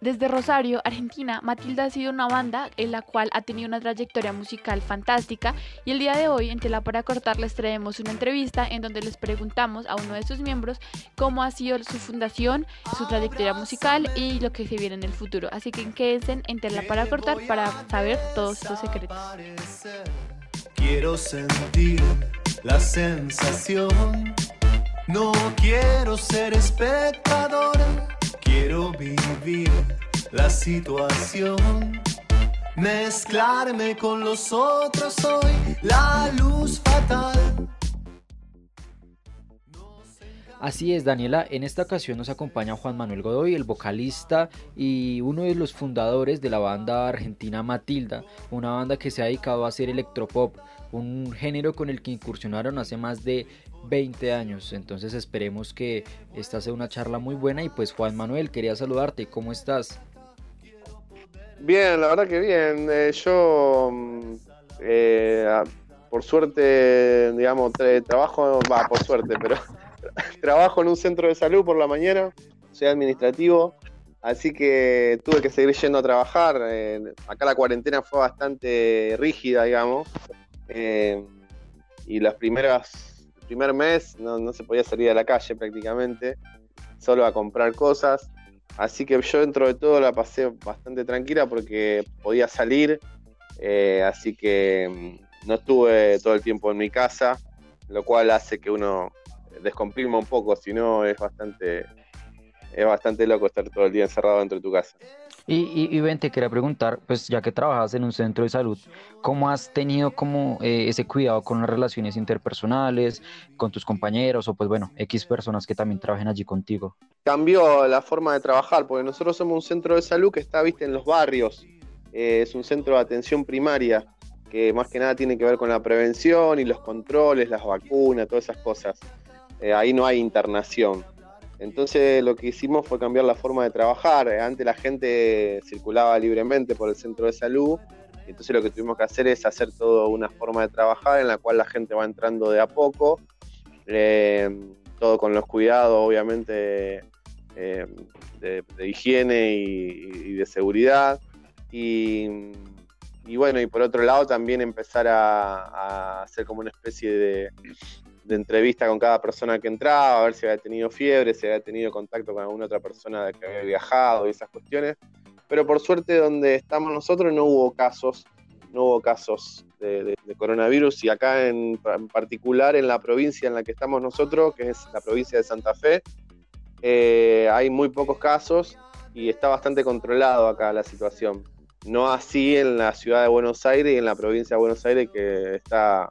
Desde Rosario, Argentina, Matilda ha sido una banda en la cual ha tenido una trayectoria musical fantástica y el día de hoy en Tela para Cortar les traemos una entrevista en donde les preguntamos a uno de sus miembros cómo ha sido su fundación, su trayectoria musical y lo que se viene en el futuro. Así que quédense en Tela para Cortar para saber todos estos secretos. Quiero sentir la sensación, no quiero ser espectador Quiero vivir la situación, mezclarme con los otros soy la luz fatal. Así es, Daniela. En esta ocasión nos acompaña Juan Manuel Godoy, el vocalista y uno de los fundadores de la banda argentina Matilda, una banda que se ha dedicado a hacer electropop, un género con el que incursionaron hace más de 20 años. Entonces esperemos que esta sea una charla muy buena. Y pues Juan Manuel, quería saludarte. ¿Cómo estás? Bien, la verdad que bien. Eh, yo, mm, eh, por suerte, digamos, trabajo, va, por suerte, pero trabajo en un centro de salud por la mañana. Soy administrativo. Así que tuve que seguir yendo a trabajar. acá la cuarentena fue bastante rígida, digamos. Eh, y las primeras primer mes no, se podía salir a la calle prácticamente, solo a comprar cosas. Así que yo dentro de todo la pasé bastante tranquila porque podía salir, eh, así que mm, no estuve todo el tiempo en mi casa, lo cual hace que uno descomprima un poco, si no es bastante, es bastante loco estar todo el día encerrado dentro de tu casa. Y, y, Ben, te quería preguntar, pues ya que trabajas en un centro de salud, ¿cómo has tenido como eh, ese cuidado con las relaciones interpersonales, con tus compañeros o pues bueno, X personas que también trabajen allí contigo? Cambió la forma de trabajar, porque nosotros somos un centro de salud que está, viste, en los barrios. Eh, es un centro de atención primaria, que más que nada tiene que ver con la prevención y los controles, las vacunas, todas esas cosas. Eh, ahí no hay internación. Entonces lo que hicimos fue cambiar la forma de trabajar. Antes la gente circulaba libremente por el centro de salud. Entonces lo que tuvimos que hacer es hacer todo una forma de trabajar en la cual la gente va entrando de a poco. Eh, todo con los cuidados, obviamente, eh, de, higiene y, de seguridad. Y, bueno, y por otro lado también empezar a hacer como una especie de, de entrevista con cada persona que entraba, a ver si había tenido fiebre, si había tenido contacto con alguna otra persona que había viajado y esas cuestiones. Pero por suerte donde estamos nosotros no hubo casos, no hubo casos de, coronavirus y acá en, particular en la provincia en la que estamos nosotros, que es la provincia de Santa Fe, eh, hay muy pocos casos y está bastante controlado acá la situación. No así en la ciudad de Buenos Aires y en la provincia de Buenos Aires que está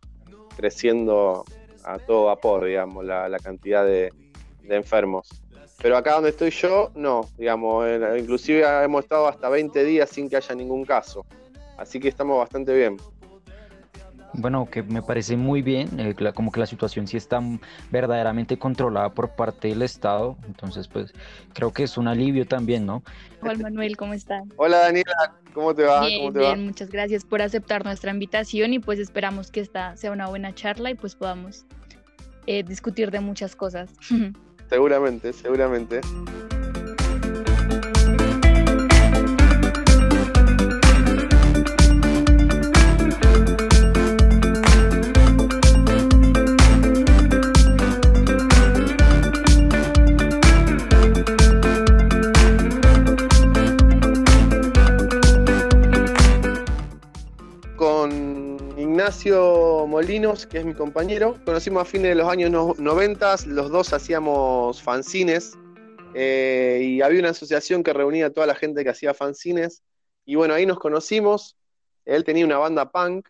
creciendo a todo vapor, digamos, la, cantidad de, enfermos. Pero acá donde estoy yo, no, digamos, inclusive hemos estado hasta 20 días sin que haya ningún caso. Así que estamos bastante bien. Bueno, que me parece muy bien, eh, como que la situación sí está verdaderamente controlada por parte del Estado, entonces pues creo que es un alivio también, ¿no? Hola Manuel, ¿cómo estás? Hola Daniela, ¿cómo te va? Bien, bien, muchas gracias por aceptar nuestra invitación y pues esperamos que esta sea una buena charla y pues podamos eh, discutir de muchas cosas. Seguramente, seguramente. Ignacio Molinos, que es mi compañero. Conocimos a fines de los años 90, los dos hacíamos fanzines eh, y había una asociación que reunía a toda la gente que hacía fanzines. Y bueno, ahí nos conocimos. Él tenía una banda punk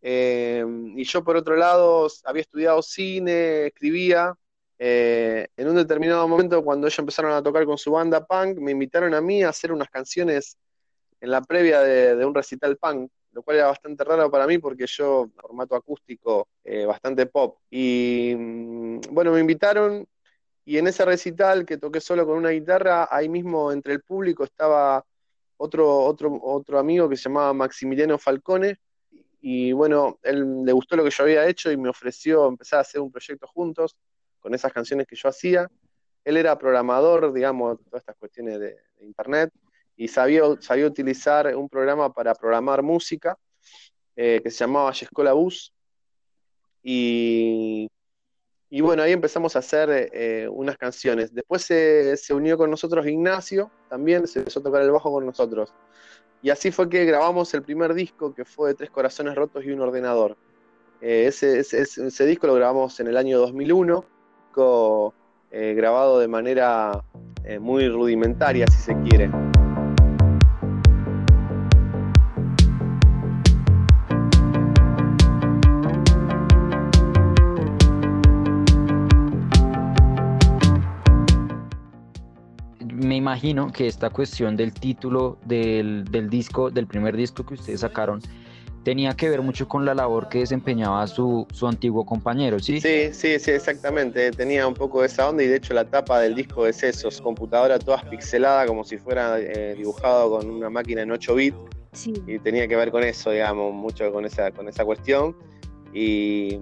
eh, y yo por otro lado había estudiado cine, escribía. Eh, en un determinado momento, cuando ellos empezaron a tocar con su banda punk, me invitaron a mí a hacer unas canciones en la previa de un recital punk lo cual era bastante raro para mí porque yo, formato acústico, eh, bastante pop. Y mm, bueno, me invitaron y en ese recital que toqué solo con una guitarra, ahí mismo entre el público estaba otro, otro, otro amigo que se llamaba Maximiliano Falcone y bueno, él le gustó lo que yo había hecho y me ofreció empezar a hacer un proyecto juntos con esas canciones que yo hacía. Él era programador, digamos, todas estas cuestiones de, internet y sabía, sabía utilizar un programa para programar música eh, que se llamaba Escola Bus. Y, y, bueno, ahí empezamos a hacer eh, unas canciones. Después se, unió con nosotros Ignacio, también se empezó a tocar el bajo con nosotros. Y así fue que grabamos el primer disco, que fue Tres Corazones Rotos y un Ordenador. Eh, ese, ese, disco lo grabamos en el año 2001, disco, eh, grabado de manera muy rudimentaria, si se quiere. Me imagino que esta cuestión del título del, disco, del primer disco que ustedes sacaron, tenía que ver mucho con la labor que desempeñaba su, antiguo compañero, ¿sí? Sí, sí, sí, exactamente. Tenía un poco de esa onda y de hecho la tapa del disco es eso, computadora toda pixelada como si fuera eh, dibujado con una máquina en 8 bits. Y tenía que ver con eso, digamos, mucho con esa, con esa cuestión. Y,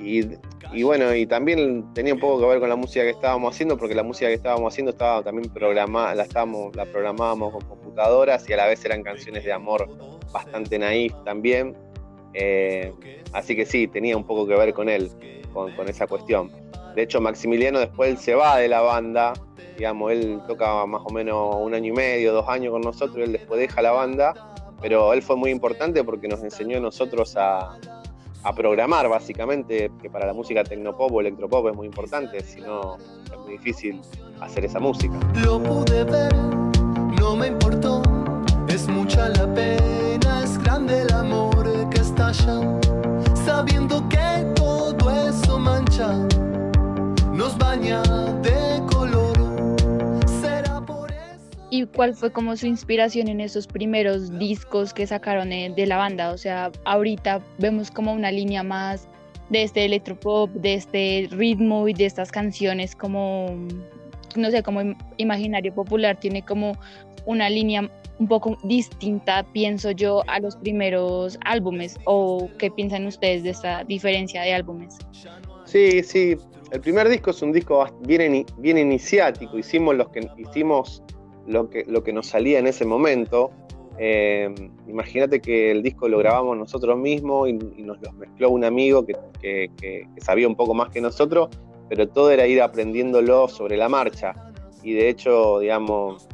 y, bueno, y también tenía un poco que ver con la música que estábamos haciendo, porque la música que estábamos haciendo estaba también programada, la, estábamos, la programábamos con computadoras y a la vez eran canciones de amor bastante naif también. Eh, así que sí, tenía un poco que ver con él, con, esa cuestión. De hecho, Maximiliano después se va de la banda, digamos, él toca más o menos un año y medio, dos años con nosotros, él después deja la banda, pero él fue muy importante porque nos enseñó a nosotros a, a programar básicamente, que para la música tecnopop o electropop es muy importante, si no es muy difícil hacer esa música. Lo pude ver, no me importó, es mucha la pena, es grande el amor que ¿Y cuál fue como su inspiración en esos primeros discos que sacaron eh, de la banda? O sea, ahorita vemos como una línea más de este electropop, de este ritmo y de estas canciones como, no sé, como imaginario popular, tiene como una línea un poco distinta, pienso yo, a los primeros álbumes. ¿O qué piensan ustedes de esta diferencia de álbumes? Sí, sí. El primer disco es un disco bien, bien iniciático. Hicimos los que hicimos lo que, lo que nos salía en ese momento. Eh, imagínate que el disco lo grabamos nosotros mismos y, nos lo mezcló un amigo que, sabía un poco más que nosotros, pero todo era ir aprendiéndolo sobre la marcha. Y de hecho, digamos,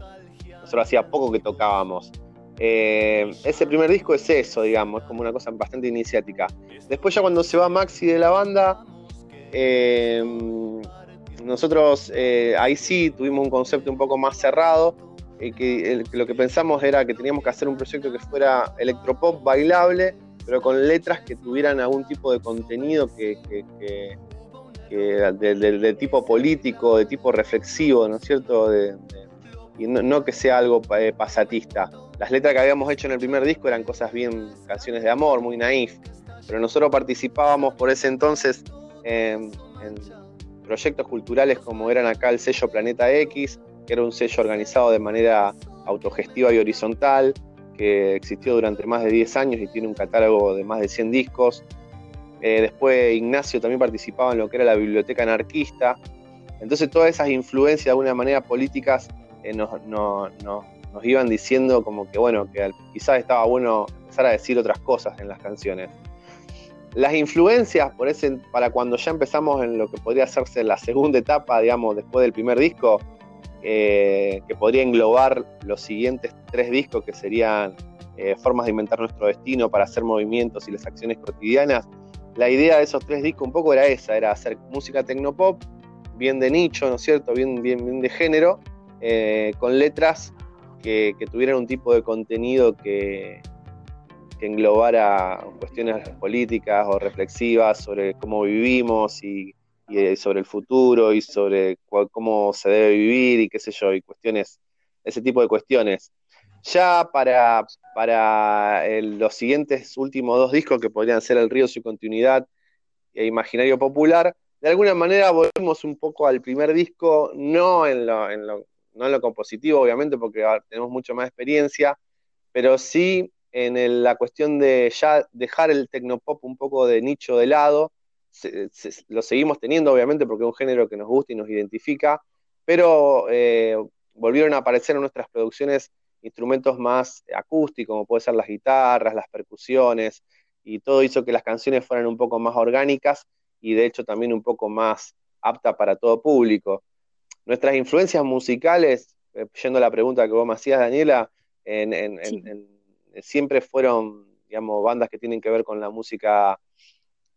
nosotros hacía poco que tocábamos. Eh, ese primer disco es eso, digamos, es como una cosa bastante iniciática. Después ya cuando se va Maxi de la banda, eh, nosotros eh, ahí sí tuvimos un concepto un poco más cerrado, y que lo que pensamos era que teníamos que hacer un proyecto que fuera electropop bailable, pero con letras que tuvieran algún tipo de contenido que, de, tipo político, de tipo reflexivo, ¿no es cierto? y no, que sea algo eh, pasatista. Las letras que habíamos hecho en el primer disco eran cosas bien, canciones de amor, muy naif, pero nosotros participábamos por ese entonces en proyectos culturales como eran acá el sello Planeta X, que era un sello organizado de manera autogestiva y horizontal, que existió durante más de 10 años y tiene un catálogo de más de 100 discos. Eh, después Ignacio también participaba en lo que era la biblioteca anarquista. Entonces todas esas influencias de alguna manera políticas eh, nos, iban diciendo como que bueno, que quizás estaba bueno empezar a decir otras cosas en las canciones. Las influencias, por ese, para cuando ya empezamos en lo que podría hacerse la segunda etapa, digamos, después del primer disco, eh, que podría englobar los siguientes tres discos, que serían eh, formas de inventar nuestro destino para hacer movimientos y las acciones cotidianas. La idea de esos tres discos un poco era esa, era hacer música tecnopop, bien de nicho, ¿no es cierto? Bien, bien, bien de género, eh, con letras que, que, tuvieran un tipo de contenido que, que englobara cuestiones políticas o reflexivas sobre cómo vivimos y, eh, sobre el futuro y sobre cómo se debe vivir y qué sé yo, y cuestiones, ese tipo de cuestiones. Ya para, para los siguientes últimos dos discos que podrían ser El río, su continuidad e Imaginario Popular, de alguna manera volvemos un poco al primer disco, no en lo, en lo, no en lo compositivo, obviamente, porque tenemos mucho más experiencia, pero sí en la cuestión de ya dejar el tecnopop un poco de nicho de lado. lo seguimos teniendo, obviamente, porque es un género que nos gusta y nos identifica, pero eh, volvieron a aparecer en nuestras producciones instrumentos más acústicos, como puede ser las guitarras, las percusiones, y todo hizo que las canciones fueran un poco más orgánicas y de hecho también un poco más apta para todo público. Nuestras influencias musicales, eh, yendo a la pregunta que vos me hacías, Daniela, siempre fueron, digamos, bandas que tienen que ver con la música,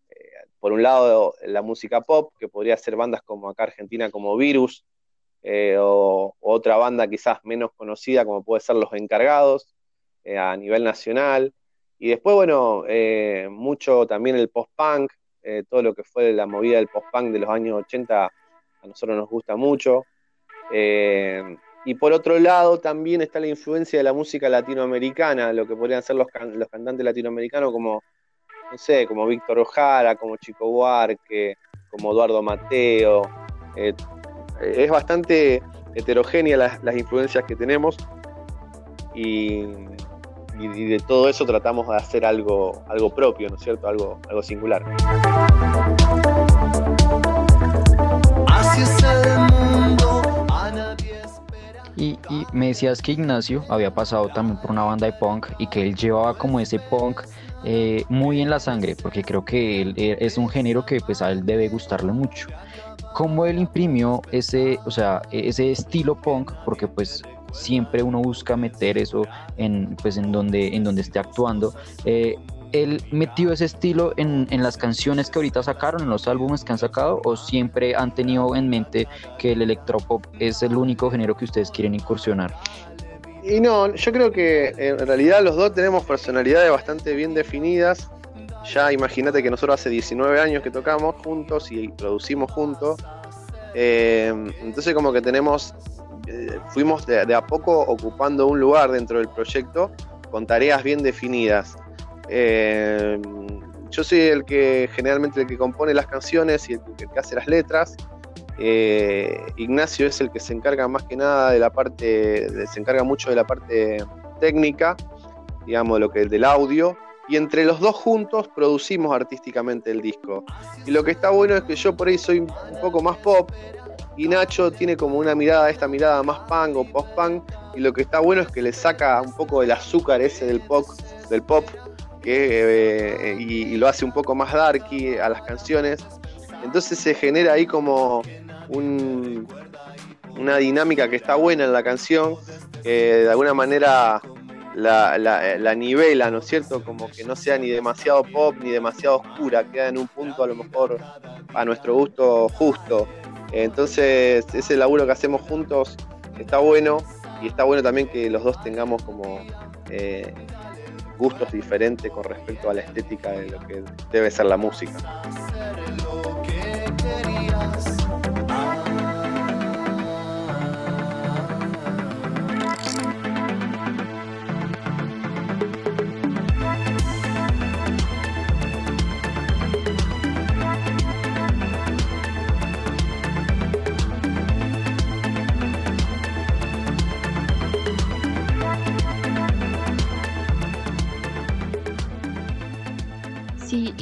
eh, por un lado, la música pop, que podría ser bandas como acá Argentina, como Virus, eh, o, otra banda quizás menos conocida, como puede ser Los Encargados, a nivel nacional. Y después, bueno, mucho también el post-punk, todo lo que fue la movida del post-punk de los años 80, a nosotros nos gusta mucho. Y por otro lado también está la influencia de la música latinoamericana, lo que podrían ser los, los cantantes latinoamericanos como, no sé, como Víctor Ojara, como Chico Buarque, como Eduardo Mateo. Eh, es bastante heterogénea las, influencias que tenemos y, de todo eso tratamos de hacer algo, algo propio, ¿no es cierto? Algo, algo singular. Y, me decías que Ignacio había pasado también por una banda de punk y que él llevaba como ese punk eh, muy en la sangre, porque creo que eh, es un género que pues a él debe gustarle mucho. ¿Cómo él imprimió ese, o sea, ese estilo punk? Porque pues siempre uno busca meter eso en, pues, en, donde, en donde esté actuando. Eh, él metió ese estilo en, las canciones que ahorita sacaron, en los álbumes que han sacado, o siempre han tenido en mente que el electropop es el único género que ustedes quieren incursionar? Y no, yo creo que en realidad los dos tenemos personalidades bastante bien definidas. Ya imagínate que nosotros hace 19 años que tocamos juntos y producimos juntos. Eh, entonces como que tenemos, eh, fuimos de a poco ocupando un lugar dentro del proyecto con tareas bien definidas. Eh, yo soy el que generalmente el que compone las canciones y el, que hace las letras. Eh, Ignacio es el que se encarga más que nada de la parte, se encarga mucho de la parte técnica, digamos, lo que del audio. Y entre los dos juntos producimos artísticamente el disco. Y lo que está bueno es que yo por ahí soy un poco más pop y Nacho tiene como una mirada, esta mirada más punk o post-punk. Y lo que está bueno es que le saca un poco del azúcar ese del pop, del pop eh, y, lo hace un poco más darky a las canciones. Entonces se genera ahí como una dinámica que está buena en la canción, de alguna manera la, nivela, ¿no es cierto? Como que no sea ni demasiado pop ni demasiado oscura, queda en un punto a lo mejor a nuestro gusto justo. Entonces ese laburo que hacemos juntos está bueno y está bueno también que los dos tengamos como eh, gustos diferentes con respecto a la estética de lo que debe ser la música.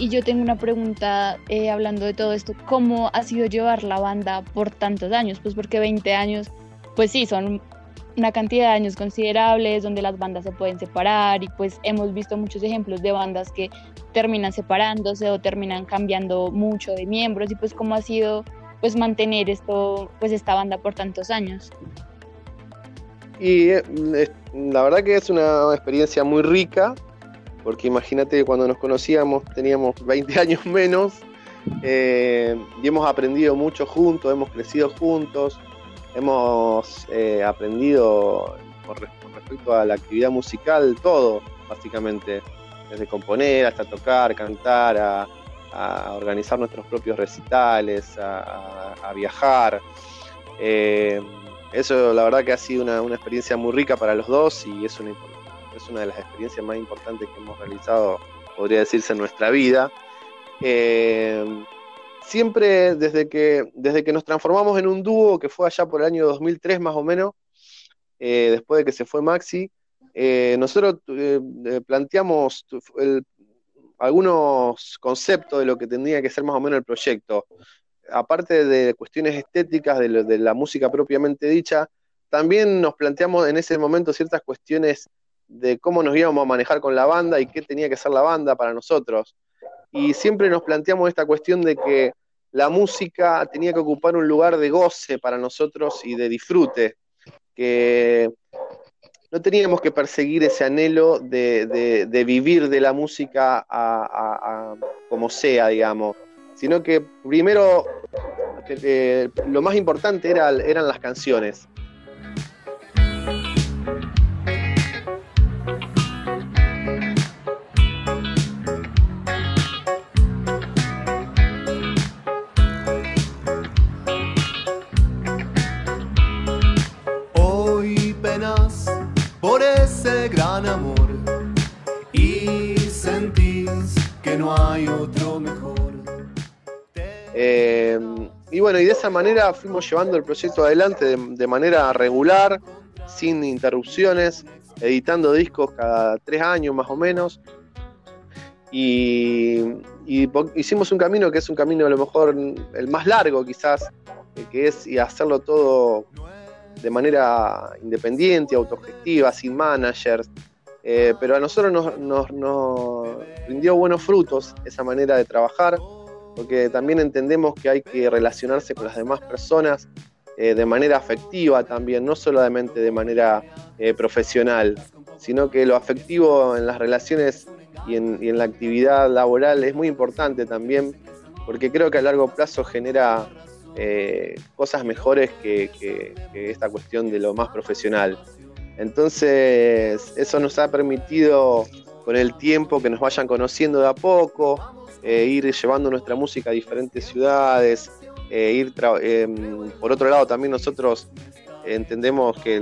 Y yo tengo una pregunta eh, hablando de todo esto, ¿cómo ha sido llevar la banda por tantos años? Pues porque 20 años, pues sí, son una cantidad de años considerables donde las bandas se pueden separar y pues hemos visto muchos ejemplos de bandas que terminan separándose o terminan cambiando mucho de miembros y pues cómo ha sido pues mantener esto pues esta banda por tantos años. Y eh, la verdad que es una experiencia muy rica porque imagínate cuando nos conocíamos teníamos 20 años menos eh, y hemos aprendido mucho juntos, hemos crecido juntos, hemos eh, aprendido con, respecto a la actividad musical todo, básicamente, desde componer hasta tocar, cantar, a, organizar nuestros propios recitales, a, viajar. Eh, eso la verdad que ha sido una, una experiencia muy rica para los dos y es una es una de las experiencias más importantes que hemos realizado, podría decirse, en nuestra vida. Eh, siempre desde que, desde que nos transformamos en un dúo, que fue allá por el año 2003 más o menos, eh, después de que se fue Maxi, eh, nosotros planteamos algunos conceptos de lo que tendría que ser más o menos el proyecto. Aparte de cuestiones estéticas de, de la música propiamente dicha, también nos planteamos en ese momento ciertas cuestiones de cómo nos íbamos a manejar con la banda y qué tenía que ser la banda para nosotros. Y siempre nos planteamos esta cuestión de que la música tenía que ocupar un lugar de goce para nosotros y de disfrute, que no teníamos que perseguir ese anhelo de, vivir de la música como sea, digamos, sino que primero eh, lo más importante era, eran las canciones. Esa manera fuimos llevando el proyecto adelante de, manera regular, sin interrupciones, editando discos cada tres años más o menos. Y, hicimos un camino que es un camino a lo mejor el más largo quizás, eh, que es y hacerlo todo de manera independiente, autogestiva, sin managers. Eh, pero a nosotros nos, nos rindió buenos frutos esa manera de trabajar porque también entendemos que hay que relacionarse con las demás personas eh, de manera afectiva también, no solamente de manera eh, profesional, sino que lo afectivo en las relaciones y en, la actividad laboral es muy importante también, porque creo que a largo plazo genera eh, cosas mejores que, que esta cuestión de lo más profesional. Entonces, eso nos ha permitido con el tiempo que nos vayan conociendo de a poco, eh, ir llevando nuestra música a diferentes ciudades, eh, ir em, por otro lado también nosotros entendemos que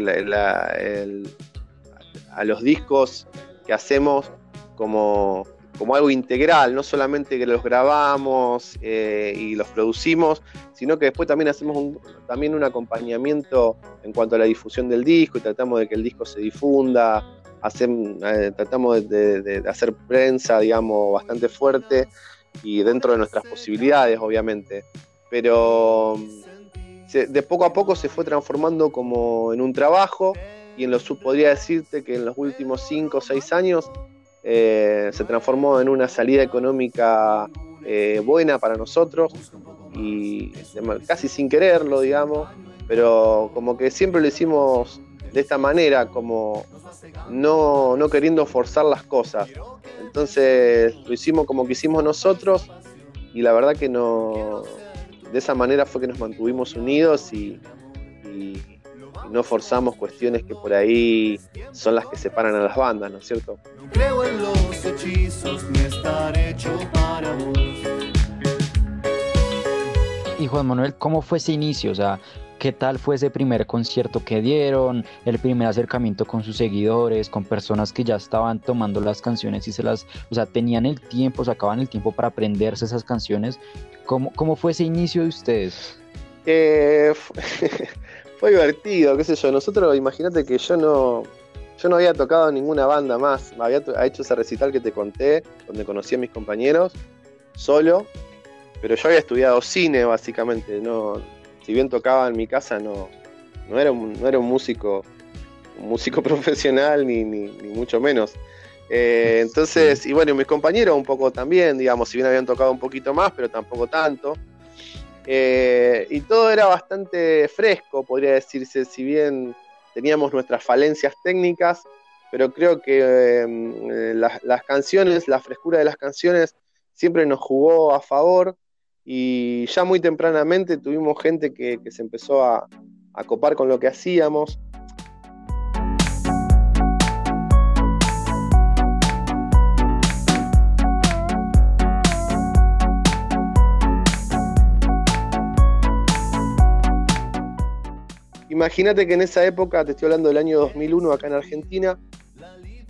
a los discos que hacemos como, como algo integral, no solamente que los grabamos eh, y los producimos, sino que después también hacemos un, también un acompañamiento en cuanto a la difusión del disco y tratamos de que el disco se difunda, tratamos de, hacer prensa, digamos, bastante fuerte y dentro de nuestras posibilidades, obviamente. Pero de poco a poco se fue transformando como en un trabajo y en lo podría decirte que en los últimos 5 o 6 años eh, se transformó en una salida económica eh, buena para nosotros y casi sin quererlo, digamos, pero como que siempre lo hicimos de esta manera, como no, no queriendo forzar las cosas. Entonces lo hicimos como que hicimos nosotros y la verdad que no, de esa manera fue que nos mantuvimos unidos y, no forzamos cuestiones que por ahí son las que separan a las bandas, ¿no es cierto? creo en los hechizos estar hecho para vos. Y Juan Manuel, ¿cómo fue ese inicio? O sea, ¿Qué tal fue ese primer concierto que dieron? El primer acercamiento con sus seguidores, con personas que ya estaban tomando las canciones y se las, o sea, tenían el tiempo, sacaban el tiempo para aprenderse esas canciones. ¿Cómo, cómo fue ese inicio de ustedes? Eh, fue, divertido, qué sé yo. Nosotros, imagínate que yo no, yo no había tocado ninguna banda más. Había hecho ese recital que te conté, donde conocí a mis compañeros, solo. Pero yo había estudiado cine, básicamente. No, si bien tocaba en mi casa, no, no, era, un, no era un músico, un músico profesional, ni, ni, mucho menos. Eh, entonces, y bueno, mis compañeros un poco también, digamos, si bien habían tocado un poquito más, pero tampoco tanto. Eh, y todo era bastante fresco, podría decirse, si bien teníamos nuestras falencias técnicas, pero creo que eh, las canciones, la frescura de las canciones siempre nos jugó a favor y ya muy tempranamente tuvimos gente que, se empezó a, a copar con lo que hacíamos. Imagínate que en esa época, te estoy hablando del año 2001 acá en Argentina,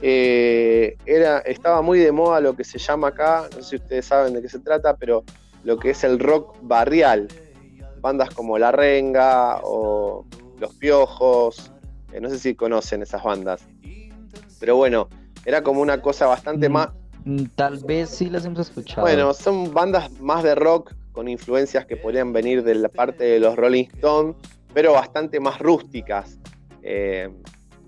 eh, era, estaba muy de moda lo que se llama acá, no sé si ustedes saben de qué se trata, pero lo que es el rock barrial. Bandas como La Renga o Los Piojos, eh, no sé si conocen esas bandas. Pero bueno, era como una cosa bastante Mm, más... Mm, Tal vez sí las hemos escuchado. Bueno, son bandas más de rock con influencias que podrían venir de la parte de los Rolling Stones, pero bastante más rústicas. Eh,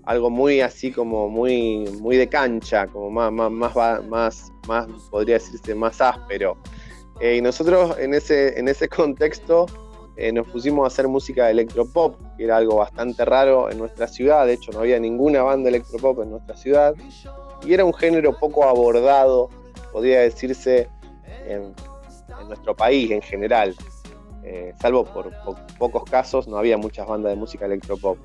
algo muy así como muy, muy de cancha, como más, más, más, más podría decirse más áspero. Eh, y nosotros en ese, en ese contexto eh, nos pusimos a hacer música de electropop, que era algo bastante raro en nuestra ciudad, de hecho no había ninguna banda electropop en nuestra ciudad, y era un género poco abordado, podría decirse, en, nuestro país en general. Eh, salvo por po- pocos casos, no había muchas bandas de música electropop.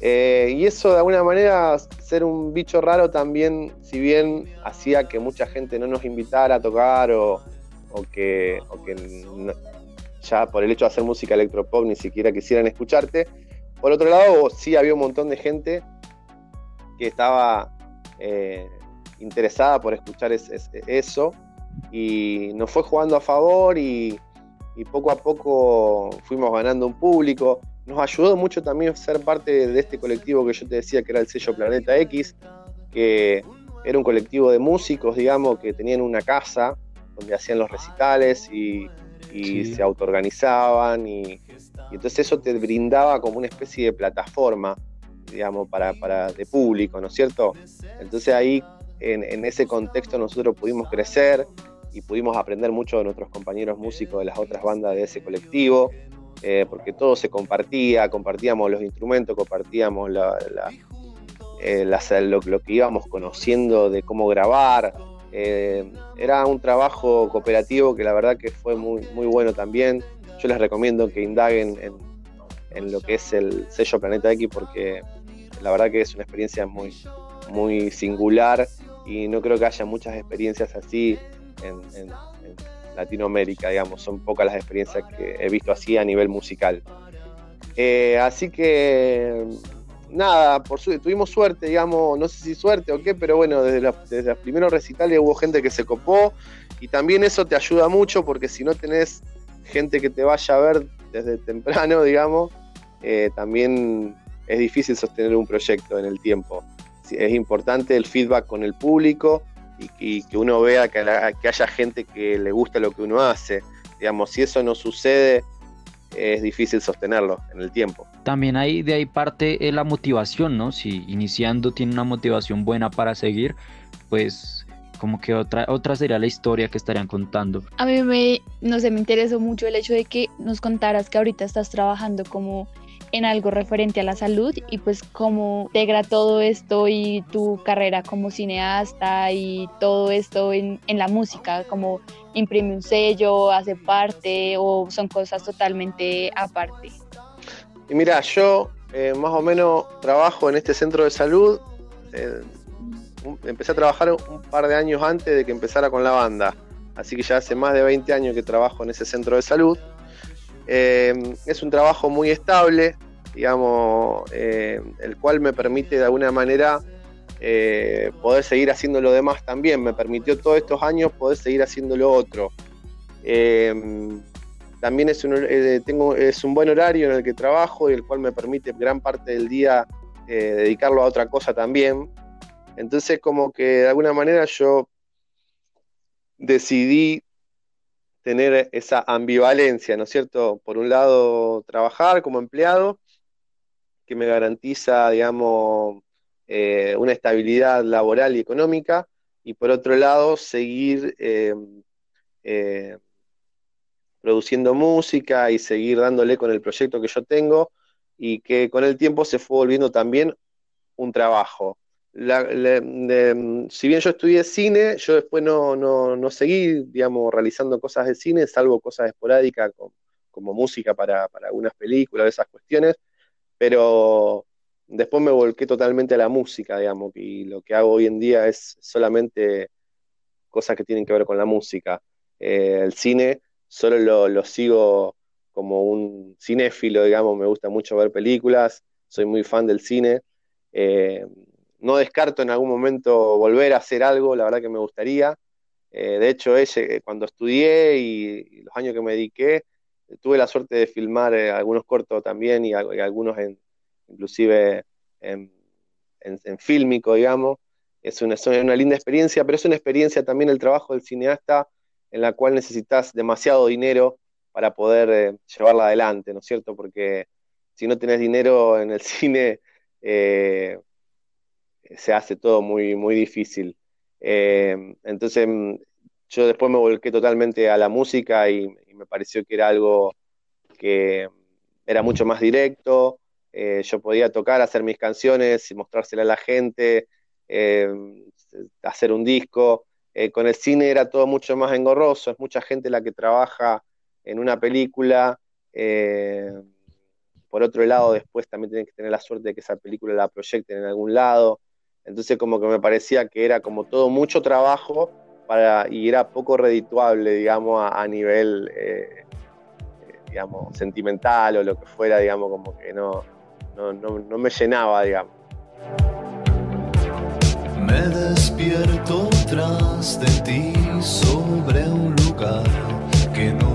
Y eso de alguna manera, ser un bicho raro también, si bien hacía que mucha gente no nos invitara a tocar o, o que, o que ya por el hecho de hacer música electropop ni siquiera quisieran escucharte, por otro lado sí había un montón de gente que estaba eh, interesada por escuchar es- es- eso y nos fue jugando a favor y, y poco a poco fuimos ganando un público. Nos ayudó mucho también ser parte de este colectivo que yo te decía que era el sello Planeta X, que era un colectivo de músicos, digamos, que tenían una casa donde hacían los recitales y, y Sí. se autoorganizaban y, y entonces eso te brindaba como una especie de plataforma, digamos, para, para de público, ¿no es cierto? Entonces ahí, en, en ese contexto, nosotros pudimos crecer y pudimos aprender mucho de nuestros compañeros músicos de las otras bandas de ese colectivo, eh, porque todo se compartía, compartíamos los instrumentos, compartíamos la- la- eh, las- lo, lo que íbamos conociendo de cómo grabar. Eh, era un trabajo cooperativo que la verdad que fue muy, muy bueno también. Yo les recomiendo que indaguen en, en lo que es el sello Planeta X porque la verdad que es una experiencia muy, muy singular y no creo que haya muchas experiencias así en, Latinoamérica, digamos, son pocas las experiencias que he visto así a nivel musical. Eh, así que nada, por su- tuvimos suerte, digamos, no sé si suerte o qué, pero bueno, desde, la- desde los primeros recitales hubo gente que se copó y también eso te ayuda mucho porque si no tenés gente que te vaya a ver desde temprano, digamos, eh, también es difícil sostener un proyecto en el tiempo. Es importante el feedback con el público y, que uno vea que, que haya gente que le gusta lo que uno hace. Digamos, si eso no sucede, es difícil sostenerlo en el tiempo. También hay, de ahí parte eh, la motivación, ¿no? Si iniciando tiene una motivación buena para seguir, pues como que otra, otra sería la historia que estarían contando. A mí me, no sé, me interesó mucho el hecho de que nos contaras que ahorita estás trabajando como en algo referente a la salud y pues cómo integra todo esto y tu carrera como cineasta y todo esto en, la música, como imprime un sello, hace parte o son cosas totalmente aparte. Y mira, yo eh, más o menos trabajo en este centro de salud. eh, empecé a trabajar un par de años antes de que empezara con la banda. Así que ya hace más de 20 años que trabajo en ese centro de salud. Eh, es un trabajo muy estable, digamos, eh, el cual me permite de alguna manera eh, poder seguir haciendo lo demás también. Me permitió todos estos años poder seguir haciendo lo otro. Eh, también es un, eh, tengo, es un buen horario en el que trabajo y el cual me permite gran parte del día dedicarlo a otra cosa también. Entonces como que de alguna manera yo decidí tener esa ambivalencia, ¿no es cierto? Por un lado, trabajar como empleado, que me garantiza, digamos, eh, una estabilidad laboral y económica, y por otro lado, seguir eh, eh, produciendo música y seguir dándole con el proyecto que yo tengo, y que con el tiempo se fue volviendo también un trabajo. La- si bien yo estudié cine, yo después no, no, no seguí, digamos, realizando cosas de cine, salvo cosas esporádicas como, música para, para algunas películas, esas cuestiones, pero después me volqué totalmente a la música, digamos, y lo que hago hoy en día es solamente cosas que tienen que ver con la música. Eh, el cine solo lo, lo sigo como un cinéfilo, digamos, me gusta mucho ver películas, soy muy fan del cine. Eh, no descarto en algún momento volver a hacer algo, la verdad que me gustaría. Eh, de hecho, ese, cuando estudié y, los años que me dediqué, tuve la suerte de filmar eh, algunos cortos también y, al- y algunos en, inclusive en, en, fílmico, digamos. es una, es una linda experiencia, pero es una experiencia también el trabajo del cineasta en la cual necesitas demasiado dinero para poder eh, llevarla adelante, ¿no es cierto? Porque si no tenés dinero en el cine, eh, se hace todo muy, muy difícil. Eh, entonces, mm, yo después me volqué totalmente a la música y, me pareció que era algo que era mucho más directo. yo podía tocar, hacer mis canciones y mostrárselas a la gente, hacer un disco. con el cine era todo mucho más engorroso, es mucha gente la que trabaja en una película. Eh, por otro lado, después también tienen que tener la suerte de que esa película la proyecten en algún lado. Entonces como que me parecía que era como todo mucho trabajo para, y era poco redituable, digamos, a, nivel, eh, eh, digamos, sentimental o lo que fuera, digamos, como que no, no, no, no me llenaba, digamos. Me despierto tras de ti sobre un lugar que no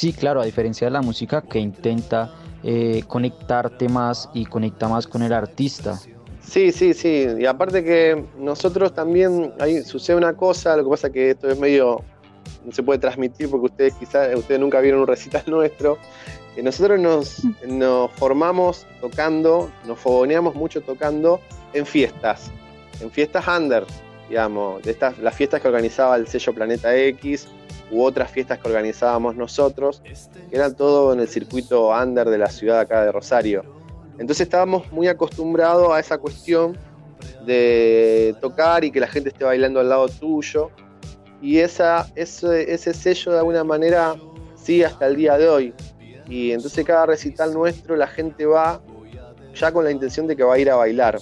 Sí, claro, a diferencia de la música que intenta eh, conectarte más y conecta más con el artista. Sí, sí, sí. Y aparte que nosotros también, ahí sucede una cosa, lo que pasa que esto es medio, no se puede transmitir porque ustedes quizás, ustedes nunca vieron un recital nuestro. nosotros nos, nos formamos tocando, nos fogoneamos mucho tocando en fiestas en fiestas under, digamos, de estas, las fiestas que organizaba el sello Planeta X u otras fiestas que organizábamos nosotros, que eran todo en el circuito under de la ciudad acá de Rosario. Entonces estábamos muy acostumbrados a esa cuestión de tocar y que la gente esté bailando al lado tuyo. Y esa, ese, ese sello de alguna manera sigue hasta el día de hoy. Y entonces cada recital nuestro la gente va ya con la intención de que va a ir a bailar.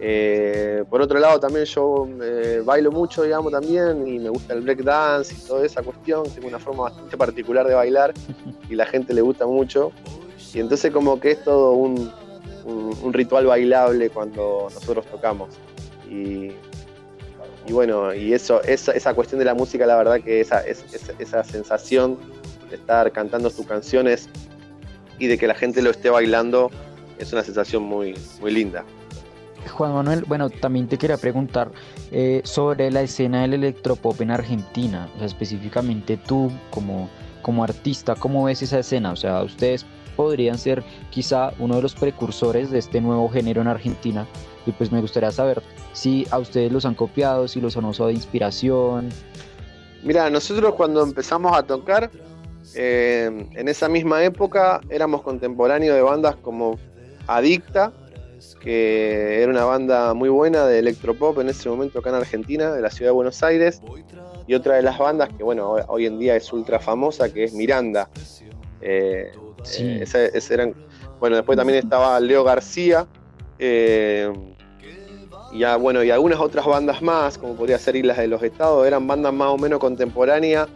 Eh, por otro lado, también yo eh, bailo mucho, digamos, también, y me gusta el break dance y toda esa cuestión. Tengo una forma bastante particular de bailar y la gente le gusta mucho. Y entonces como que es todo un, ritual bailable cuando nosotros tocamos. Y, bueno, y eso, esa, cuestión de la música, la verdad que esa, sensación de estar cantando tus canciones y de que la gente lo esté bailando es una sensación muy linda. Juan Manuel, bueno, también te quería preguntar eh, sobre la escena del electropop en Argentina, o sea, específicamente tú como, como artista, ¿cómo ves esa escena? O sea, ustedes podrían ser quizá uno de los precursores de este nuevo género en Argentina y pues me gustaría saber si a ustedes los han copiado, si los han usado de inspiración. Mira, nosotros cuando empezamos a tocar, eh, en esa misma época éramos contemporáneos de bandas como Adicta, que era una banda muy buena de electropop en ese momento acá en Argentina, de la ciudad de Buenos Aires, y otra de las bandas que bueno, hoy en día es ultra famosa, que es Miranda. Eh, eh, eran, bueno, después también estaba Leo García, eh, y, bueno, y algunas otras bandas más, como podría ser Islas de los Estados, eran bandas más o menos contemporáneas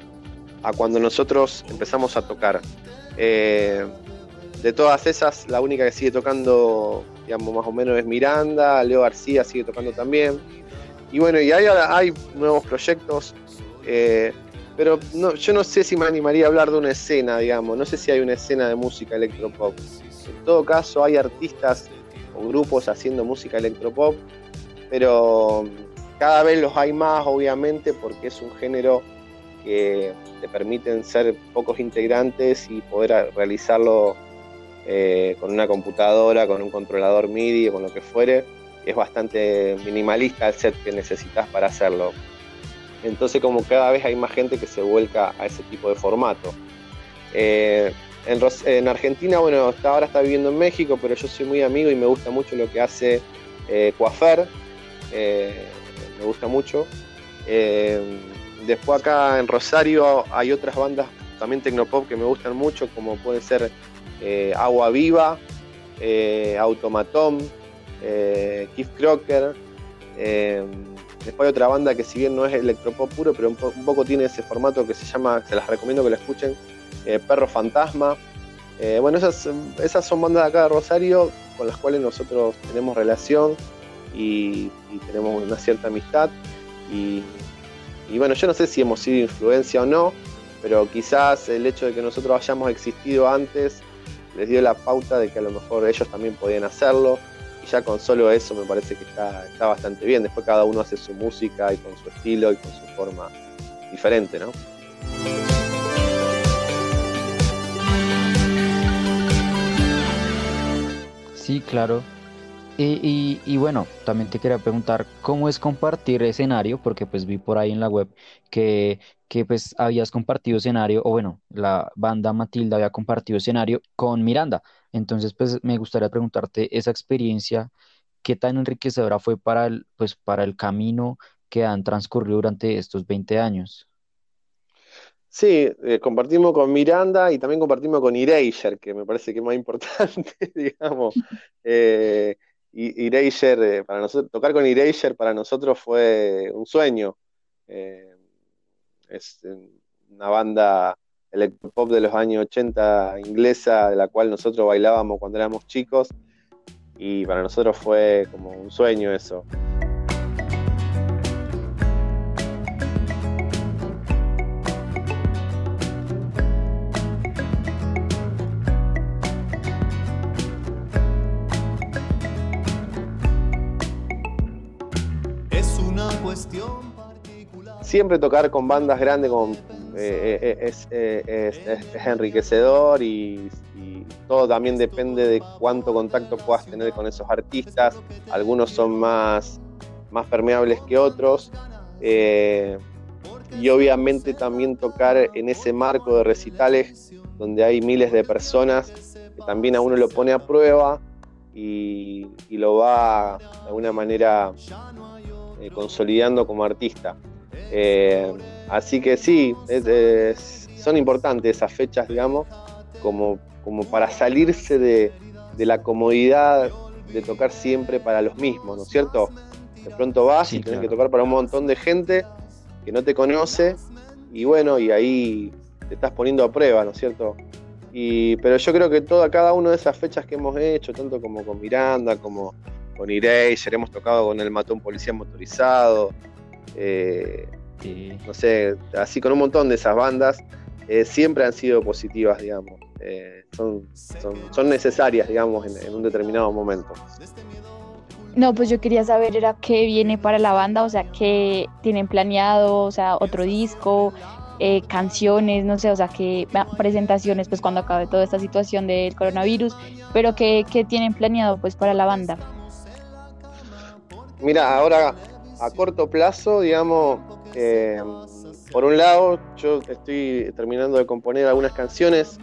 a cuando nosotros empezamos a tocar. de todas esas, la única que sigue tocando digamos, más o menos es Miranda, Leo García sigue tocando también. Y bueno, y hay, hay nuevos proyectos, eh, pero no, yo no sé si me animaría a hablar de una escena, digamos, no sé si hay una escena de música electropop. En todo caso, hay artistas o grupos haciendo música electropop, pero cada vez los hay más, obviamente, porque es un género que te permiten ser pocos integrantes y poder realizarlo eh, con una computadora, con un controlador MIDI con lo que fuere, es bastante minimalista el set que necesitas para hacerlo. Entonces como cada vez hay más gente que se vuelca a ese tipo de formato. Eh, en, Argentina, bueno, hasta ahora está viviendo en México, pero yo soy muy amigo y me gusta mucho lo que hace eh, Coafer, me gusta mucho. después acá en Rosario hay otras bandas también tecnopop que me gustan mucho, como pueden ser eh, Agua Viva, eh, Automatón, eh, Keith Crocker. después hay otra banda que si bien no es electropop puro, pero un, poco tiene ese formato que se llama, se las recomiendo que la escuchen, Perro Fantasma. bueno, esas, esas son bandas de acá de Rosario con las cuales nosotros tenemos relación y, tenemos una cierta amistad. Y, y, bueno, yo no sé si hemos sido influencia o no, pero quizás el hecho de que nosotros hayamos existido antes les dio la pauta de que a lo mejor ellos también podían hacerlo. Y ya con solo eso me parece que está, está bastante bien. Después cada uno hace su música y con su estilo y con su forma diferente, ¿no? Sí, claro. Y, bueno, también te quería preguntar cómo es compartir escenario, porque pues vi por ahí en la web que, que pues habías compartido escenario, o bueno, la banda Matilda había compartido escenario con Miranda. Entonces, pues me gustaría preguntarte esa experiencia, qué tan enriquecedora fue para el, pues, para el camino que han transcurrido durante estos 20 años. Sí, eh, compartimos con Miranda y también compartimos con Erasure, que me parece que es más importante, digamos. Eh, eh, para nosotros, tocar con Erasure para nosotros fue un sueño. Eh, es una banda electropop de los años 80 inglesa, de la cual nosotros bailábamos cuando éramos chicos, y para nosotros fue como un sueño eso. Siempre tocar con bandas grandes eh, eh, eh, es, enriquecedor y, todo también depende de cuánto contacto puedas tener con esos artistas. Algunos son más, más permeables que otros. y obviamente también tocar en ese marco de recitales donde hay miles de personas que también a uno lo pone a prueba y, lo va de alguna manera consolidando como artista. Eh, así que sí, son importantes esas fechas, digamos, como, como para salirse de, la comodidad de tocar siempre para los mismos, ¿no es cierto? De pronto vas y tienes que tocar para un montón de gente que no te conoce y bueno, y ahí te estás poniendo a prueba, ¿no es cierto? Y, pero yo creo que toda, cada una de esas fechas que hemos hecho, tanto como con Miranda, como con Eraser, hemos tocado con el Matón Policía Motorizado, eh, no sé, así con un montón de esas bandas, eh, siempre han sido positivas, digamos. Eh, son, son, necesarias, digamos, en, un determinado momento. No, pues yo quería saber era qué viene para la banda, o sea, qué tienen planeado, o sea, otro disco, canciones, no sé, o sea, qué presentaciones, pues cuando acabe toda esta situación del coronavirus, pero qué, qué tienen planeado, pues, para la banda. Mira, ahora a corto plazo, digamos, eh, por un lado, yo estoy terminando de componer algunas canciones.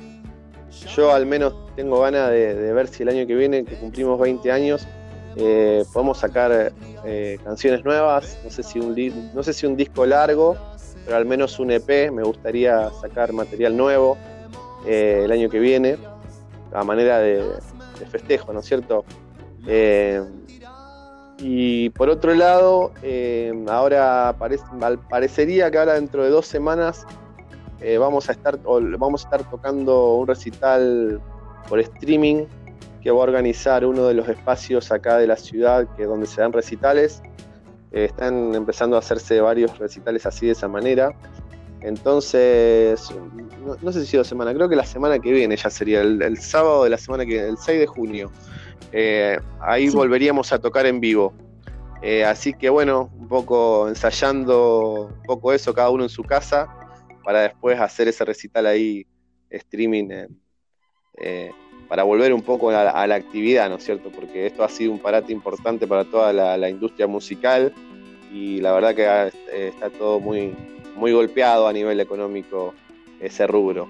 Yo al menos tengo ganas de, ver si el año que viene, que cumplimos 20 años, eh, podemos sacar eh, canciones nuevas. No sé, si un, no sé si un disco largo, pero al menos un EP. Me gustaría sacar material nuevo el año que viene, a manera de, de festejo, ¿no es cierto? Y por otro lado, eh, ahora parecería que ahora dentro de dos semanas eh, vamos, a estar, vamos a estar tocando un recital por streaming que va a organizar uno de los espacios acá de la ciudad que donde se dan recitales. Eh, están empezando a hacerse varios recitales así de esa manera. Entonces, no, sé si dos semanas, creo que la semana que viene ya sería, el, el sábado de la semana que viene, el 6 de junio. Eh, ahí volveríamos a tocar en vivo. Eh, así que bueno, un poco ensayando un poco eso, cada uno en su casa, para después hacer ese recital ahí, streaming, eh, para volver un poco a, la actividad, ¿no es cierto? Porque esto ha sido un parate importante para toda la, industria musical y la verdad que está todo muy, muy golpeado a nivel económico ese rubro.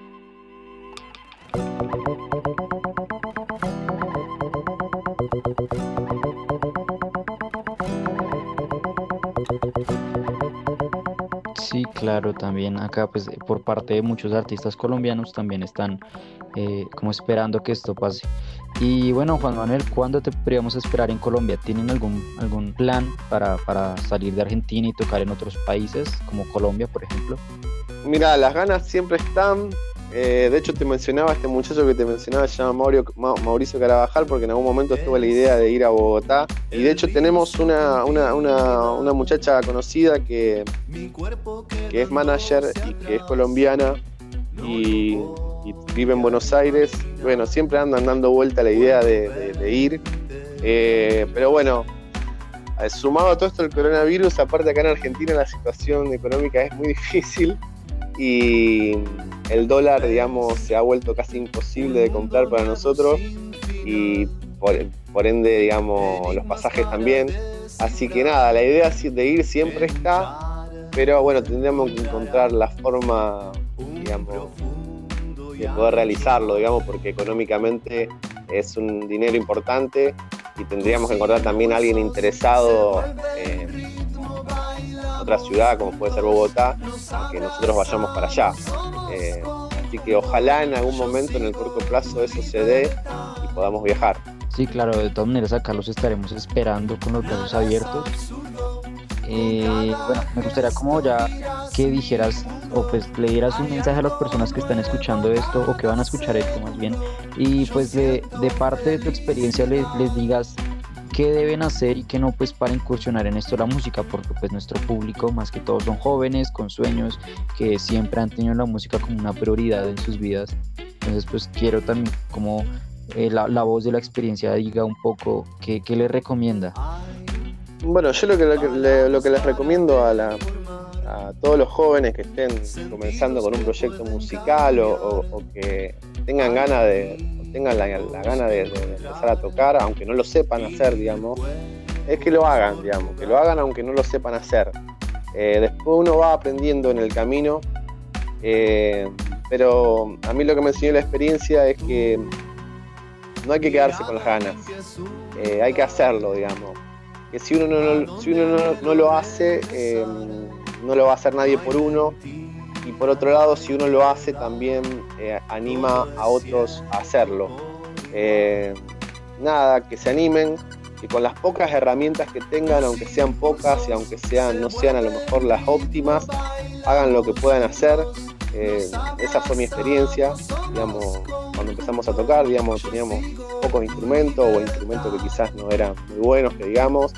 Claro, también acá pues por parte de muchos artistas colombianos también están eh, como esperando que esto pase. Y bueno, Juan Manuel, ¿cuándo te podríamos esperar en Colombia? ¿Tienen algún, algún plan para, para salir de Argentina y tocar en otros países como Colombia, por ejemplo? Mira, las ganas siempre están, eh, de hecho, te mencionaba este muchacho que te mencionaba, se llama Mauricio Carabajal, porque en algún momento tuve la idea de ir a Bogotá. Y de hecho, tenemos una, una, muchacha conocida que, que es manager y que es colombiana. Y, y vive en Buenos Aires. Bueno, siempre andan dando vuelta la idea de, ir. Eh, pero bueno, eh, sumado a todo esto el coronavirus, aparte acá en Argentina la situación económica es muy difícil y el dólar, digamos, se ha vuelto casi imposible de comprar para nosotros y por, ende, digamos, los pasajes también. Así que nada, la idea de ir siempre está, pero bueno, tendríamos que encontrar la forma, digamos, de poder realizarlo, digamos, porque económicamente es un dinero importante y tendríamos que encontrar también a alguien interesado en otra ciudad, como puede ser Bogotá, que nosotros vayamos para allá. Eh, así que ojalá en algún momento, en el corto plazo, eso se dé y podamos viajar. Sí, claro, de todas maneras acá los estaremos esperando con los brazos abiertos. Eh, bueno, me gustaría como ya que dijeras o pues le dieras un mensaje a las personas que están escuchando esto o que van a escuchar esto más bien y pues de, parte de tu experiencia les, les digas qué deben hacer y qué no pues para incursionar en esto la música porque pues nuestro público más que todo son jóvenes con sueños que siempre han tenido la música como una prioridad en sus vidas entonces pues quiero también como eh, la, voz de la experiencia diga un poco qué, qué le recomienda. Bueno, yo lo que, lo que, les recomiendo a, la, a, todos los jóvenes que estén comenzando con un proyecto musical o, que tengan ganas de tengan la, gana de, empezar a tocar, aunque no lo sepan hacer, digamos, es que lo hagan, digamos, que lo hagan aunque no lo sepan hacer. Eh, después uno va aprendiendo en el camino, eh, pero a mí lo que me enseñó la experiencia es que no hay que quedarse con las ganas, eh, hay que hacerlo, digamos. Que si uno no, si uno no, lo hace, no lo va a hacer nadie por uno. Y por otro lado, si uno lo hace, también eh, anima a otros a hacerlo. nada, que se animen, que con las pocas herramientas que tengan, aunque sean pocas y aunque sean, no sean a lo mejor las óptimas, hagan lo que puedan hacer. esa fue mi experiencia, digamos, cuando empezamos a tocar, digamos, teníamos pocos instrumentos o instrumentos que quizás no eran muy buenos, que digamos,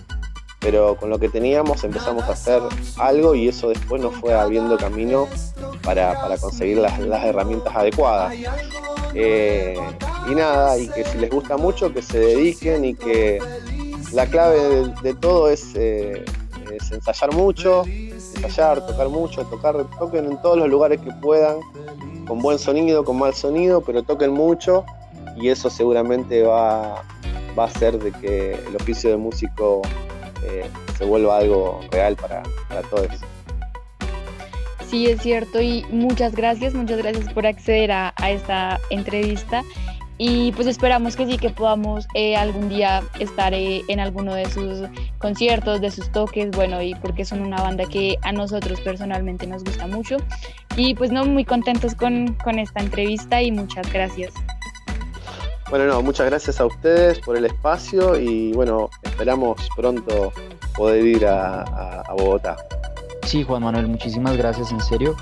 pero con lo que teníamos empezamos a hacer algo y eso después nos fue abriendo camino para, conseguir las, herramientas adecuadas. Eh, y nada, y que si les gusta mucho, que se dediquen y que la clave de, todo eh, es, ensayar mucho, ensayar, tocar mucho, tocar, toquen en todos los lugares que puedan con buen sonido, con mal sonido, pero toquen mucho y eso seguramente va, a hacer de que el oficio de músico eh, se vuelva algo real para, para todos. Sí, es cierto y muchas gracias, muchas gracias por acceder a, a esta entrevista y pues esperamos que sí, que podamos eh, algún día estar eh, en alguno de sus conciertos, de sus toques, bueno, y porque son una banda que a nosotros personalmente nos gusta mucho. Y pues no, muy contentos con, esta entrevista y muchas gracias. Bueno, no, muchas gracias a ustedes por el espacio y bueno, esperamos pronto poder ir a, Bogotá. Sí, Juan Manuel, muchísimas gracias, en serio.